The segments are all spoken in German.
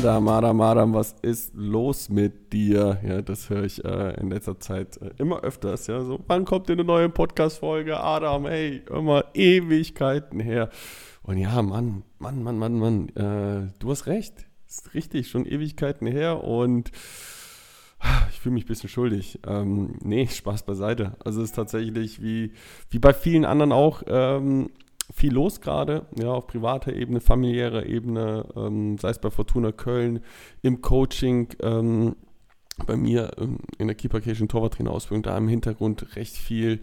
Adam, Adam, Adam, was ist los mit dir? Ja, das höre ich äh, in letzter Zeit äh, immer öfters. Ja, so, wann kommt denn eine neue Podcast-Folge? Adam, hey, immer Ewigkeiten her. Und ja, Mann, Mann, Mann, Mann, Mann, äh, du hast recht. Ist richtig, schon Ewigkeiten her und ich fühle mich ein bisschen schuldig. Ähm, nee, Spaß beiseite. Also es ist tatsächlich wie, wie bei vielen anderen auch. Ähm, viel los gerade, ja, auf privater Ebene, familiärer Ebene, ähm, sei es bei Fortuna Köln, im Coaching, ähm, bei mir ähm, in der Keeper-Cation Torwarttrainer-Ausbildung, da im Hintergrund recht viel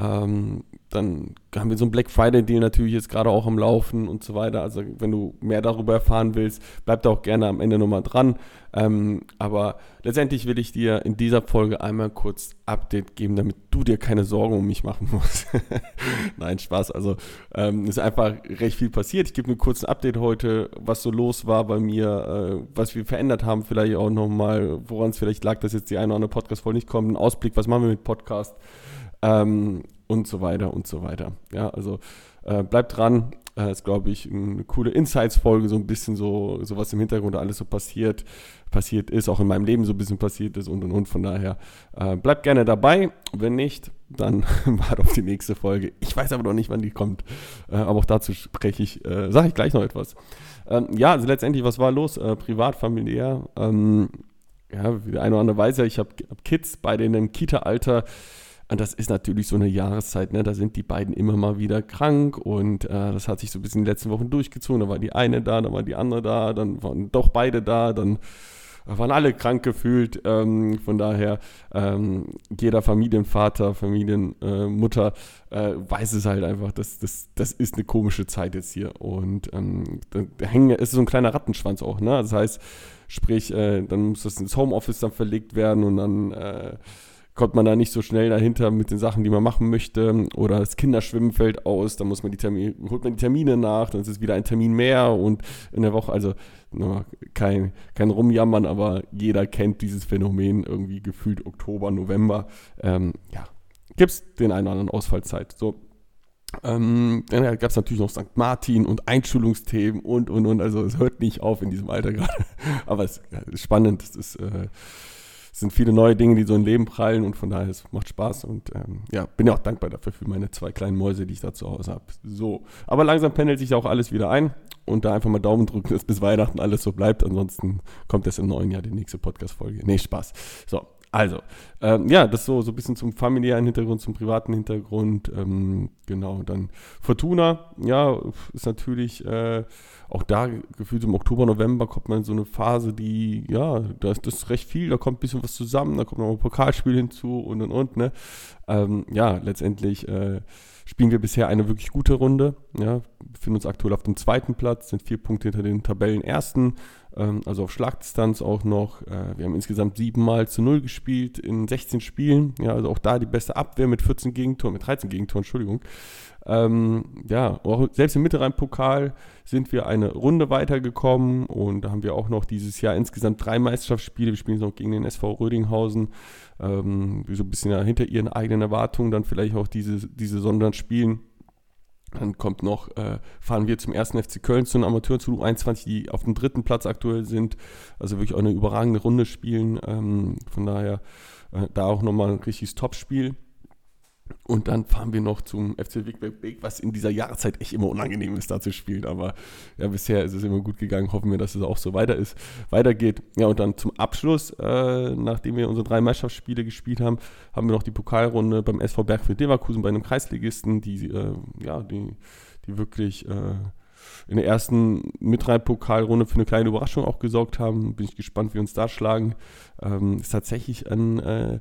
ähm, dann haben wir so einen Black Friday-Deal natürlich jetzt gerade auch am Laufen und so weiter. Also wenn du mehr darüber erfahren willst, bleib da auch gerne am Ende nochmal dran. Ähm, aber letztendlich will ich dir in dieser Folge einmal kurz Update geben, damit du dir keine Sorgen um mich machen musst. Nein, Spaß. Also ähm, ist einfach recht viel passiert. Ich gebe mir kurz ein Update heute, was so los war bei mir, äh, was wir verändert haben, vielleicht auch nochmal, woran es vielleicht lag, dass jetzt die eine oder andere Podcast-Folge nicht kommt. Ein Ausblick, was machen wir mit Podcast? Ähm, und so weiter und so weiter. Ja, also äh, bleibt dran. Äh, ist, glaube ich, eine coole Insights-Folge, so ein bisschen so, so was im Hintergrund alles so passiert, passiert ist, auch in meinem Leben so ein bisschen passiert ist und und und. Von daher äh, bleibt gerne dabei. Wenn nicht, dann wart auf die nächste Folge. Ich weiß aber noch nicht, wann die kommt. Äh, aber auch dazu spreche ich, äh, sage ich gleich noch etwas. Ähm, ja, also letztendlich, was war los? Äh, privat, familiär. Ähm, ja, wie der eine oder andere weiß ja, ich habe hab Kids, beide in einem Kita-Alter. Und das ist natürlich so eine Jahreszeit, ne? da sind die beiden immer mal wieder krank und äh, das hat sich so ein bisschen in den letzten Wochen durchgezogen. Da war die eine da, dann war die andere da, dann waren doch beide da, dann waren alle krank gefühlt. Ähm, von daher, ähm, jeder Familienvater, Familienmutter äh, äh, weiß es halt einfach, dass das, das ist eine komische Zeit jetzt hier. Und ähm, da, hängen, ist so ein kleiner Rattenschwanz auch. Ne? Das heißt, sprich, äh, dann muss das ins Homeoffice dann verlegt werden und dann äh, kommt man da nicht so schnell dahinter mit den Sachen, die man machen möchte. Oder das Kinderschwimmen fällt aus, dann muss man die Termine, holt man die Termine nach, dann ist es wieder ein Termin mehr und in der Woche, also kein, kein Rumjammern, aber jeder kennt dieses Phänomen irgendwie gefühlt Oktober, November. Ähm, ja, gibt es den einen oder anderen Ausfallzeit. So. Ähm, dann gab es natürlich noch St. Martin und Einschulungsthemen und und und. Also es hört nicht auf in diesem Alter gerade. Aber es ist spannend. Es ist äh, es sind viele neue Dinge, die so im Leben prallen und von daher es macht Spaß und ähm, ja, bin ja auch dankbar dafür für meine zwei kleinen Mäuse, die ich da zu Hause habe. So, aber langsam pendelt sich auch alles wieder ein und da einfach mal Daumen drücken, dass bis Weihnachten alles so bleibt. Ansonsten kommt es im neuen Jahr die nächste Podcast-Folge. Nee, Spaß. So, also, ähm, ja, das so, so ein bisschen zum familiären Hintergrund, zum privaten Hintergrund. Ähm, genau, dann Fortuna, ja, ist natürlich äh, auch da gefühlt im Oktober, November kommt man in so eine Phase, die, ja, da ist das recht viel, da kommt ein bisschen was zusammen, da kommt noch ein Pokalspiel hinzu und und und, ne. Ähm, ja, letztendlich äh, spielen wir bisher eine wirklich gute Runde. Ja, befinden uns aktuell auf dem zweiten Platz, sind vier Punkte hinter den Tabellenersten, ähm, also auf Schlagdistanz auch noch. Äh, wir haben insgesamt siebenmal zu null gespielt in 16 Spielen. Ja, also auch da die beste Abwehr mit 14 Gegentoren, mit 13 Gegentoren, Entschuldigung. Ähm, ja, auch selbst im Mittelrhein-Pokal sind wir eine Runde weitergekommen und da haben wir auch noch dieses Jahr insgesamt drei Meisterschaftsspiele. Wir spielen noch gegen den SV Rödinghausen, ähm, so ein bisschen hinter ihren eigenen Erwartungen dann vielleicht auch diese, diese Sondern spielen. Dann kommt noch, äh, fahren wir zum ersten FC Köln zu einem Amateur zu 21, die auf dem dritten Platz aktuell sind. Also wirklich auch eine überragende Runde spielen. Ähm, von daher äh, da auch nochmal ein richtiges Topspiel. Und dann fahren wir noch zum FC Wigberg, was in dieser Jahreszeit echt immer unangenehm ist, da zu spielen. Aber ja, bisher ist es immer gut gegangen. Hoffen wir, dass es auch so weiter ist, weitergeht. Ja, und dann zum Abschluss, äh, nachdem wir unsere drei Meisterschaftsspiele gespielt haben, haben wir noch die Pokalrunde beim SV Bergfeld Leverkusen bei einem Kreisligisten, die, äh, ja, die, die wirklich äh, in der ersten Mitreib-Pokalrunde für eine kleine Überraschung auch gesorgt haben. Bin ich gespannt, wie wir uns da schlagen. Ähm, ist tatsächlich ein äh,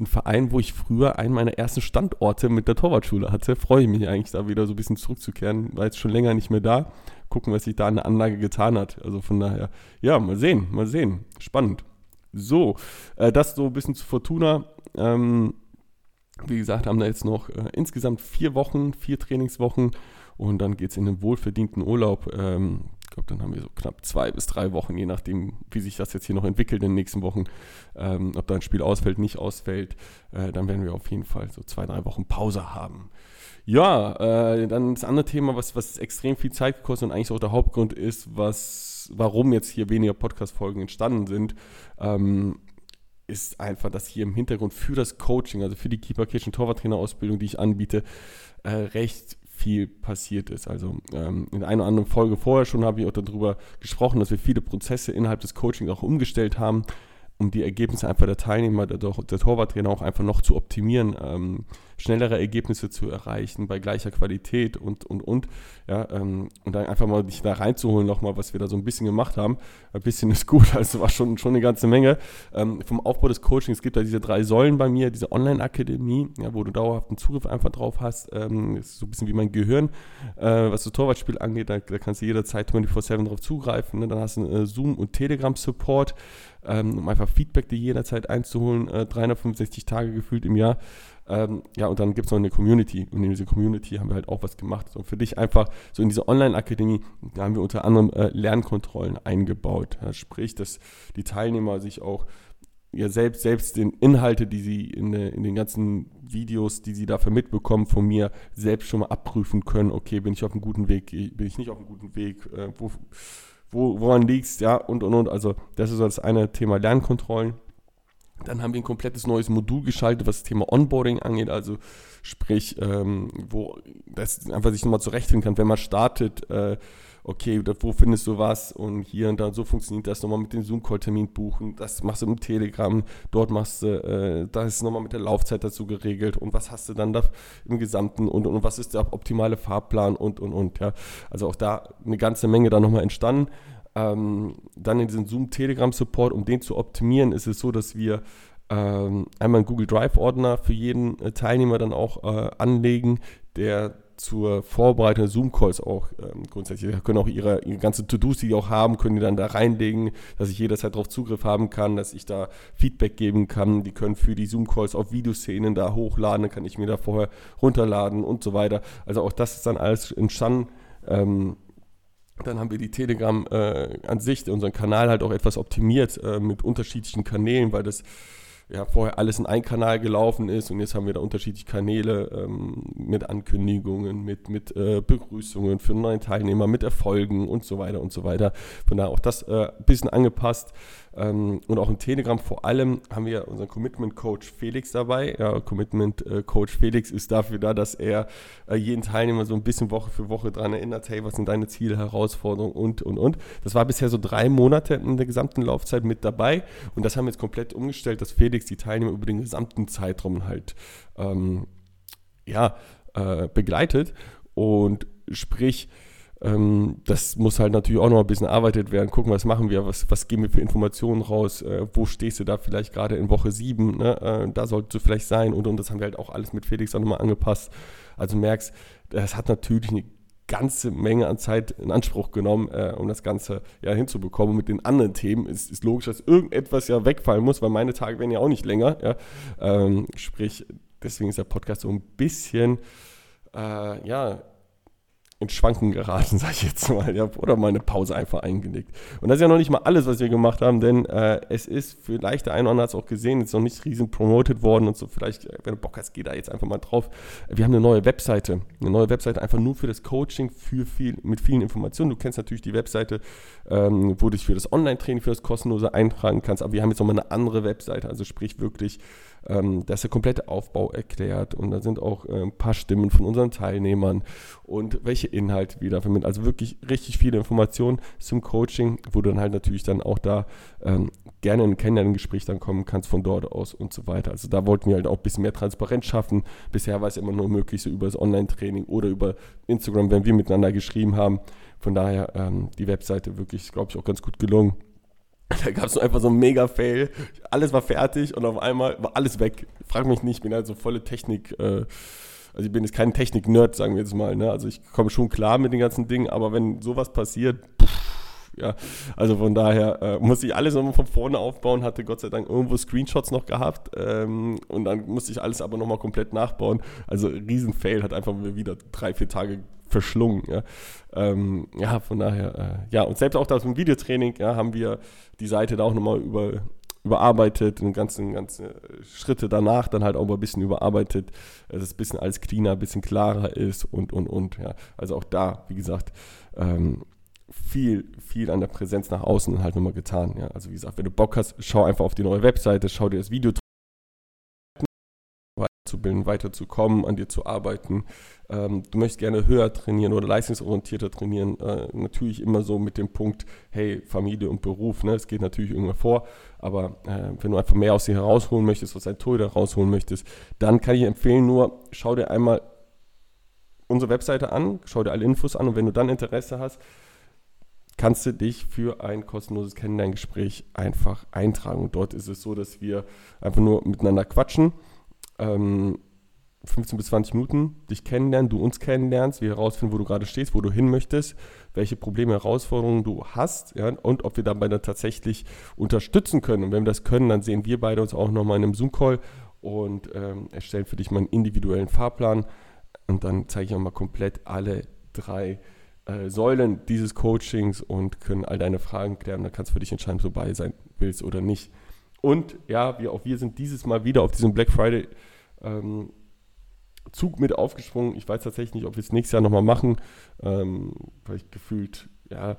ein Verein, wo ich früher einen meiner ersten Standorte mit der Torwartschule hatte. Freue ich mich eigentlich, da wieder so ein bisschen zurückzukehren. War jetzt schon länger nicht mehr da. Gucken, was sich da an der Anlage getan hat. Also von daher, ja, mal sehen, mal sehen. Spannend. So, äh, das so ein bisschen zu Fortuna. Ähm, wie gesagt, haben da jetzt noch äh, insgesamt vier Wochen, vier Trainingswochen und dann geht es in den wohlverdienten Urlaub. Ähm, ich glaube, dann haben wir so knapp zwei bis drei Wochen, je nachdem, wie sich das jetzt hier noch entwickelt in den nächsten Wochen. Ähm, ob da ein Spiel ausfällt, nicht ausfällt, äh, dann werden wir auf jeden Fall so zwei, drei Wochen Pause haben. Ja, äh, dann das andere Thema, was, was extrem viel Zeit gekostet und eigentlich auch der Hauptgrund ist, was warum jetzt hier weniger Podcast-Folgen entstanden sind, ähm, ist einfach, dass hier im Hintergrund für das Coaching, also für die Keeper Kitchen Torwarttrainer-Ausbildung, die ich anbiete, äh, recht viel passiert ist. Also ähm, in einer oder anderen Folge vorher schon habe ich auch darüber gesprochen, dass wir viele Prozesse innerhalb des Coachings auch umgestellt haben um die Ergebnisse einfach der Teilnehmer, der, der Torwarttrainer auch einfach noch zu optimieren, ähm, schnellere Ergebnisse zu erreichen bei gleicher Qualität und, und, und. Ja, ähm, und dann einfach mal dich da reinzuholen nochmal, was wir da so ein bisschen gemacht haben. Ein bisschen ist gut, also war schon, schon eine ganze Menge. Ähm, vom Aufbau des Coachings, es gibt da diese drei Säulen bei mir, diese Online-Akademie, ja, wo du dauerhaften Zugriff einfach drauf hast. Ähm, ist so ein bisschen wie mein Gehirn, äh, was das Torwartspiel angeht, da, da kannst du jederzeit 24-7 drauf zugreifen. Ne? Dann hast du einen äh, Zoom- und Telegram-Support ähm, um einfach Feedback dir jederzeit einzuholen, äh, 365 Tage gefühlt im Jahr. Ähm, ja, und dann gibt es noch eine Community. Und in dieser Community haben wir halt auch was gemacht. So für dich einfach, so in dieser Online-Akademie, da haben wir unter anderem äh, Lernkontrollen eingebaut. Ja, sprich, dass die Teilnehmer sich auch ja selbst, selbst den Inhalte, die sie in, in, den ganzen Videos, die sie dafür mitbekommen von mir, selbst schon mal abprüfen können, okay, bin ich auf einem guten Weg, bin ich nicht auf einem guten Weg, äh, wo, wo, woran liegst, ja, und und und. Also, das ist so das eine Thema Lernkontrollen. Dann haben wir ein komplettes neues Modul geschaltet, was das Thema Onboarding angeht, also sprich, ähm, wo das einfach sich nochmal zurechtfinden kann, wenn man startet, äh, okay, wo findest du was und hier und da, so funktioniert das nochmal mit dem Zoom-Call-Termin buchen, das machst du im Telegram, dort machst du, äh, da ist nochmal mit der Laufzeit dazu geregelt und was hast du dann da im Gesamten und, und, und was ist der optimale Fahrplan und, und, und, ja. Also auch da eine ganze Menge da nochmal entstanden. Ähm, dann in diesem Zoom-Telegram-Support, um den zu optimieren, ist es so, dass wir ähm, einmal einen Google Drive-Ordner für jeden äh, Teilnehmer dann auch äh, anlegen, der zur Vorbereitung der Zoom-Calls auch ähm, grundsätzlich. Können auch ihre, ihre ganzen To-Dos, die die auch haben, können die dann da reinlegen, dass ich jederzeit darauf Zugriff haben kann, dass ich da Feedback geben kann. Die können für die Zoom-Calls auch Videoszenen da hochladen, dann kann ich mir da vorher runterladen und so weiter. Also auch das ist dann alles entstanden. Ähm, dann haben wir die Telegram äh, an sich, unseren Kanal halt auch etwas optimiert äh, mit unterschiedlichen Kanälen, weil das ja, vorher alles in einen Kanal gelaufen ist und jetzt haben wir da unterschiedliche Kanäle ähm, mit Ankündigungen, mit, mit äh, Begrüßungen für neue Teilnehmer, mit Erfolgen und so weiter und so weiter. Von daher auch das äh, ein bisschen angepasst. Ähm, und auch im Telegram vor allem haben wir unseren Commitment Coach Felix dabei. Ja, Commitment äh, Coach Felix ist dafür da, dass er äh, jeden Teilnehmer so ein bisschen Woche für Woche daran erinnert, hey, was sind deine Ziele, Herausforderungen und, und, und. Das war bisher so drei Monate in der gesamten Laufzeit mit dabei und das haben wir jetzt komplett umgestellt, dass Felix die Teilnehmer über den gesamten Zeitraum halt ähm, ja, äh, begleitet und sprich, ähm, das muss halt natürlich auch noch ein bisschen erarbeitet werden. Gucken, was machen wir, was, was geben wir für Informationen raus, äh, wo stehst du da vielleicht gerade in Woche 7, ne? äh, da solltest du vielleicht sein und, und das haben wir halt auch alles mit Felix auch nochmal angepasst. Also merkst, das hat natürlich eine ganze Menge an Zeit in Anspruch genommen, äh, um das Ganze ja hinzubekommen. Und mit den anderen Themen ist, ist logisch, dass irgendetwas ja wegfallen muss, weil meine Tage werden ja auch nicht länger. Ja? Ähm, sprich, deswegen ist der Podcast so ein bisschen, äh, ja, ins Schwanken geraten, sag ich jetzt mal, ja, oder mal eine Pause einfach eingelegt. Und das ist ja noch nicht mal alles, was wir gemacht haben, denn äh, es ist vielleicht der eine oder andere hat es auch gesehen, ist noch nicht riesen promoted worden und so, vielleicht, äh, wenn du Bock hast, geh da jetzt einfach mal drauf. Wir haben eine neue Webseite, eine neue Webseite einfach nur für das Coaching, für viel, mit vielen Informationen. Du kennst natürlich die Webseite, ähm, wo du dich für das Online-Training, für das kostenlose eintragen kannst, aber wir haben jetzt nochmal eine andere Webseite, also sprich wirklich ähm, da ist der komplette Aufbau erklärt und da sind auch äh, ein paar Stimmen von unseren Teilnehmern und welche Inhalte wir dafür mit. Also wirklich richtig viele Informationen zum Coaching, wo du dann halt natürlich dann auch da ähm, gerne in ein Kennenlerngespräch dann kommen kannst von dort aus und so weiter. Also da wollten wir halt auch ein bisschen mehr Transparenz schaffen. Bisher war es immer nur möglich, so über das Online-Training oder über Instagram, wenn wir miteinander geschrieben haben. Von daher ähm, die Webseite wirklich, glaube ich, auch ganz gut gelungen. Da gab es einfach so einen Mega-Fail. Alles war fertig und auf einmal war alles weg. Frag mich nicht, ich bin halt so volle Technik. Äh, also ich bin jetzt kein Technik-Nerd, sagen wir jetzt mal. Ne? Also ich komme schon klar mit den ganzen Dingen, aber wenn sowas passiert, ja, also von daher äh, muss ich alles nochmal von vorne aufbauen, hatte Gott sei Dank irgendwo Screenshots noch gehabt ähm, und dann musste ich alles aber nochmal komplett nachbauen. Also Riesen-Fail, hat einfach wieder drei, vier Tage verschlungen. Ja, ähm, ja von daher, äh, ja, und selbst auch das im Videotraining ja, haben wir die Seite da auch nochmal über, überarbeitet und ganzen, ganze Schritte danach dann halt auch mal ein bisschen überarbeitet, dass es ein bisschen alles cleaner, ein bisschen klarer ist und, und, und. Ja. Also auch da, wie gesagt, ähm, viel, viel an der Präsenz nach außen halt nochmal getan. Ja? Also wie gesagt, wenn du Bock hast, schau einfach auf die neue Webseite, schau dir das Video weiterzubilden, weiterzukommen, an dir zu arbeiten. Ähm, du möchtest gerne höher trainieren oder leistungsorientierter trainieren. Äh, natürlich immer so mit dem Punkt, hey, Familie und Beruf, ne? das geht natürlich irgendwann vor. Aber äh, wenn du einfach mehr aus dir herausholen möchtest, aus deinem Torhüter rausholen möchtest, dann kann ich empfehlen, nur schau dir einmal unsere Webseite an, schau dir alle Infos an und wenn du dann Interesse hast, kannst du dich für ein kostenloses Kennenlerngespräch einfach eintragen. Und dort ist es so, dass wir einfach nur miteinander quatschen. Ähm, 15 bis 20 Minuten dich kennenlernen, du uns kennenlernst, wir herausfinden, wo du gerade stehst, wo du hin möchtest, welche Probleme, Herausforderungen du hast ja, und ob wir dabei dann tatsächlich unterstützen können. Und wenn wir das können, dann sehen wir beide uns auch nochmal in einem Zoom-Call und ähm, erstellen für dich mal einen individuellen Fahrplan. Und dann zeige ich auch mal komplett alle drei äh, Säulen dieses Coachings und können all deine Fragen klären. Da kannst du für dich entscheiden, ob du dabei sein willst oder nicht. Und ja, wir, auch wir sind dieses Mal wieder auf diesem Black Friday ähm, Zug mit aufgesprungen. Ich weiß tatsächlich nicht, ob wir es nächstes Jahr nochmal machen, ähm, weil ich gefühlt, ja,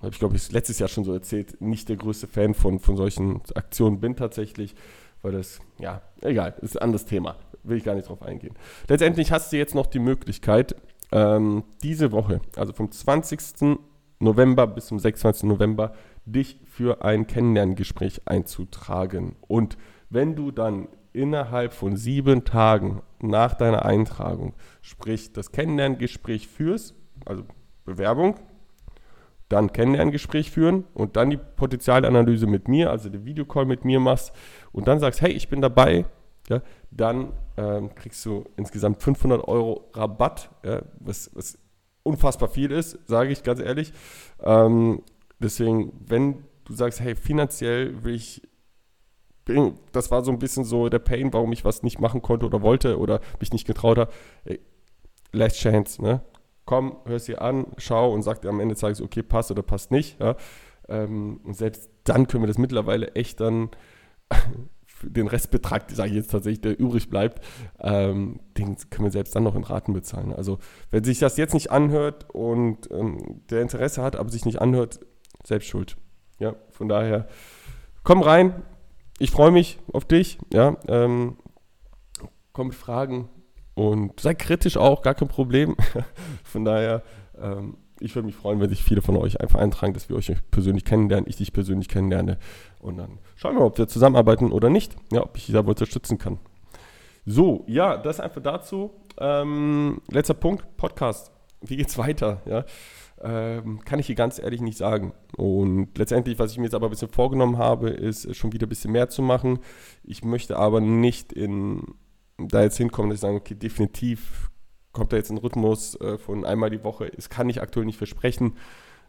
habe ich glaube ich letztes Jahr schon so erzählt, nicht der größte Fan von, von solchen Aktionen bin tatsächlich, weil das, ja, egal, ist ein anderes Thema, will ich gar nicht drauf eingehen. Letztendlich hast du jetzt noch die Möglichkeit, ähm, diese Woche, also vom 20. November bis zum 26. November, dich für ein Kennenlerngespräch einzutragen. Und wenn du dann innerhalb von sieben Tagen nach deiner Eintragung, sprich das Kennenlerngespräch führst, also Bewerbung, dann Kennenlerngespräch führen und dann die Potenzialanalyse mit mir, also den Videocall mit mir machst und dann sagst, hey, ich bin dabei, ja, dann ähm, kriegst du insgesamt 500 Euro Rabatt, ja, was, was, unfassbar viel ist, sage ich ganz ehrlich. Ähm, deswegen, wenn du sagst, hey, finanziell will ich, das war so ein bisschen so der Pain, warum ich was nicht machen konnte oder wollte oder mich nicht getraut habe. Last Chance, ne? Komm, hör es dir an, schau und sag dir am Ende, sagst okay, passt oder passt nicht. Ja? Ähm, und selbst dann können wir das mittlerweile echt dann den Restbetrag, sage ich jetzt tatsächlich, der übrig bleibt, ähm, den können wir selbst dann noch in Raten bezahlen. Also wenn sich das jetzt nicht anhört und ähm, der Interesse hat, aber sich nicht anhört, selbst schuld. Ja, von daher, komm rein. Ich freue mich auf dich. Ja, ähm, komm mit Fragen und sei kritisch auch, gar kein Problem. von daher, ähm, ich würde mich freuen, wenn sich viele von euch einfach eintragen, dass wir euch persönlich kennenlernen, ich dich persönlich kennenlerne. Und dann schauen wir, ob wir zusammenarbeiten oder nicht. Ja, ob ich dich dabei unterstützen kann. So, ja, das einfach dazu. Ähm, letzter Punkt, Podcast. Wie geht's weiter? Ja, ähm, kann ich hier ganz ehrlich nicht sagen. Und letztendlich, was ich mir jetzt aber ein bisschen vorgenommen habe, ist schon wieder ein bisschen mehr zu machen. Ich möchte aber nicht in, da jetzt hinkommen, dass ich sage, okay, definitiv kommt da jetzt ein Rhythmus äh, von einmal die Woche. Das kann ich aktuell nicht versprechen.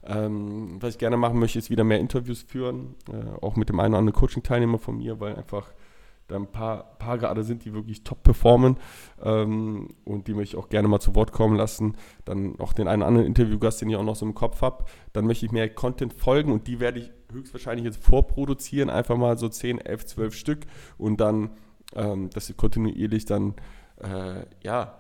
Ähm, was ich gerne machen möchte, ist wieder mehr Interviews führen, äh, auch mit dem einen oder anderen Coaching-Teilnehmer von mir, weil einfach da ein paar, paar gerade sind, die wirklich top performen ähm, und die möchte ich auch gerne mal zu Wort kommen lassen. Dann auch den einen oder anderen Interviewgast, den ich auch noch so im Kopf habe. Dann möchte ich mehr Content folgen und die werde ich höchstwahrscheinlich jetzt vorproduzieren, einfach mal so 10, 11, 12 Stück und dann, ähm, dass sie kontinuierlich dann, äh, ja,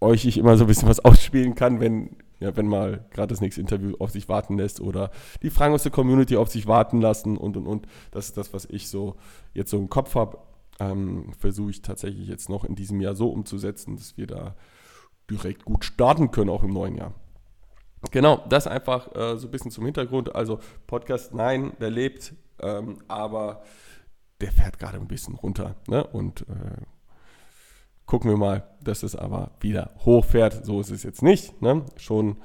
euch ich immer so ein bisschen was ausspielen kann, wenn, ja, wenn mal gerade das nächste Interview auf sich warten lässt oder die Fragen aus der Community auf sich warten lassen und und und. Das ist das, was ich so jetzt so im Kopf habe. Ähm, Versuche ich tatsächlich jetzt noch in diesem Jahr so umzusetzen, dass wir da direkt gut starten können, auch im neuen Jahr. Genau, das einfach äh, so ein bisschen zum Hintergrund. Also Podcast, nein, der lebt, ähm, aber der fährt gerade ein bisschen runter. Ne? Und äh, Gucken wir mal, dass es aber wieder hochfährt. So ist es jetzt nicht. Ne? Schon,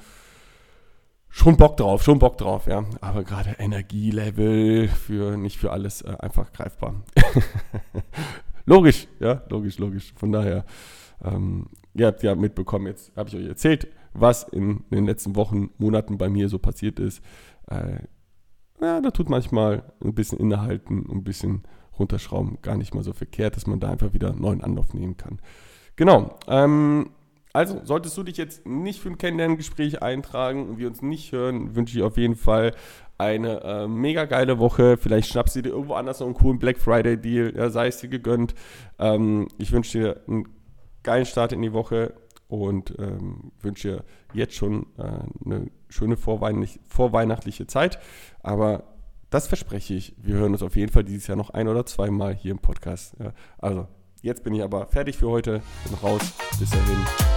schon Bock drauf, schon Bock drauf, ja. Aber gerade Energielevel für nicht für alles äh, einfach greifbar. logisch, ja, logisch, logisch. Von daher, ähm, ihr habt ja mitbekommen, jetzt habe ich euch erzählt, was in, den letzten Wochen, Monaten bei mir so passiert ist. Äh, ja, da tut manchmal ein bisschen innehalten, ein bisschen runterschrauben gar nicht mal so verkehrt, dass man da einfach wieder einen neuen Anlauf nehmen kann. Genau. Ähm, also, solltest du dich jetzt nicht für ein Kennenlerngespräch eintragen und wir uns nicht hören, wünsche ich auf jeden Fall eine äh, mega geile Woche. Vielleicht schnappst du dir irgendwo anders noch einen coolen Black Friday Deal, ja, sei es dir gegönnt. Ähm, ich wünsche dir einen geilen Start in die Woche und ähm, wünsche dir jetzt schon äh, eine schöne vorweihnachtliche, vorweihnachtliche Zeit. Aber das verspreche ich. Wir hören uns auf jeden Fall dieses Jahr noch ein oder zweimal hier im Podcast. Also, jetzt bin ich aber fertig für heute. Bin raus. Bis dahin.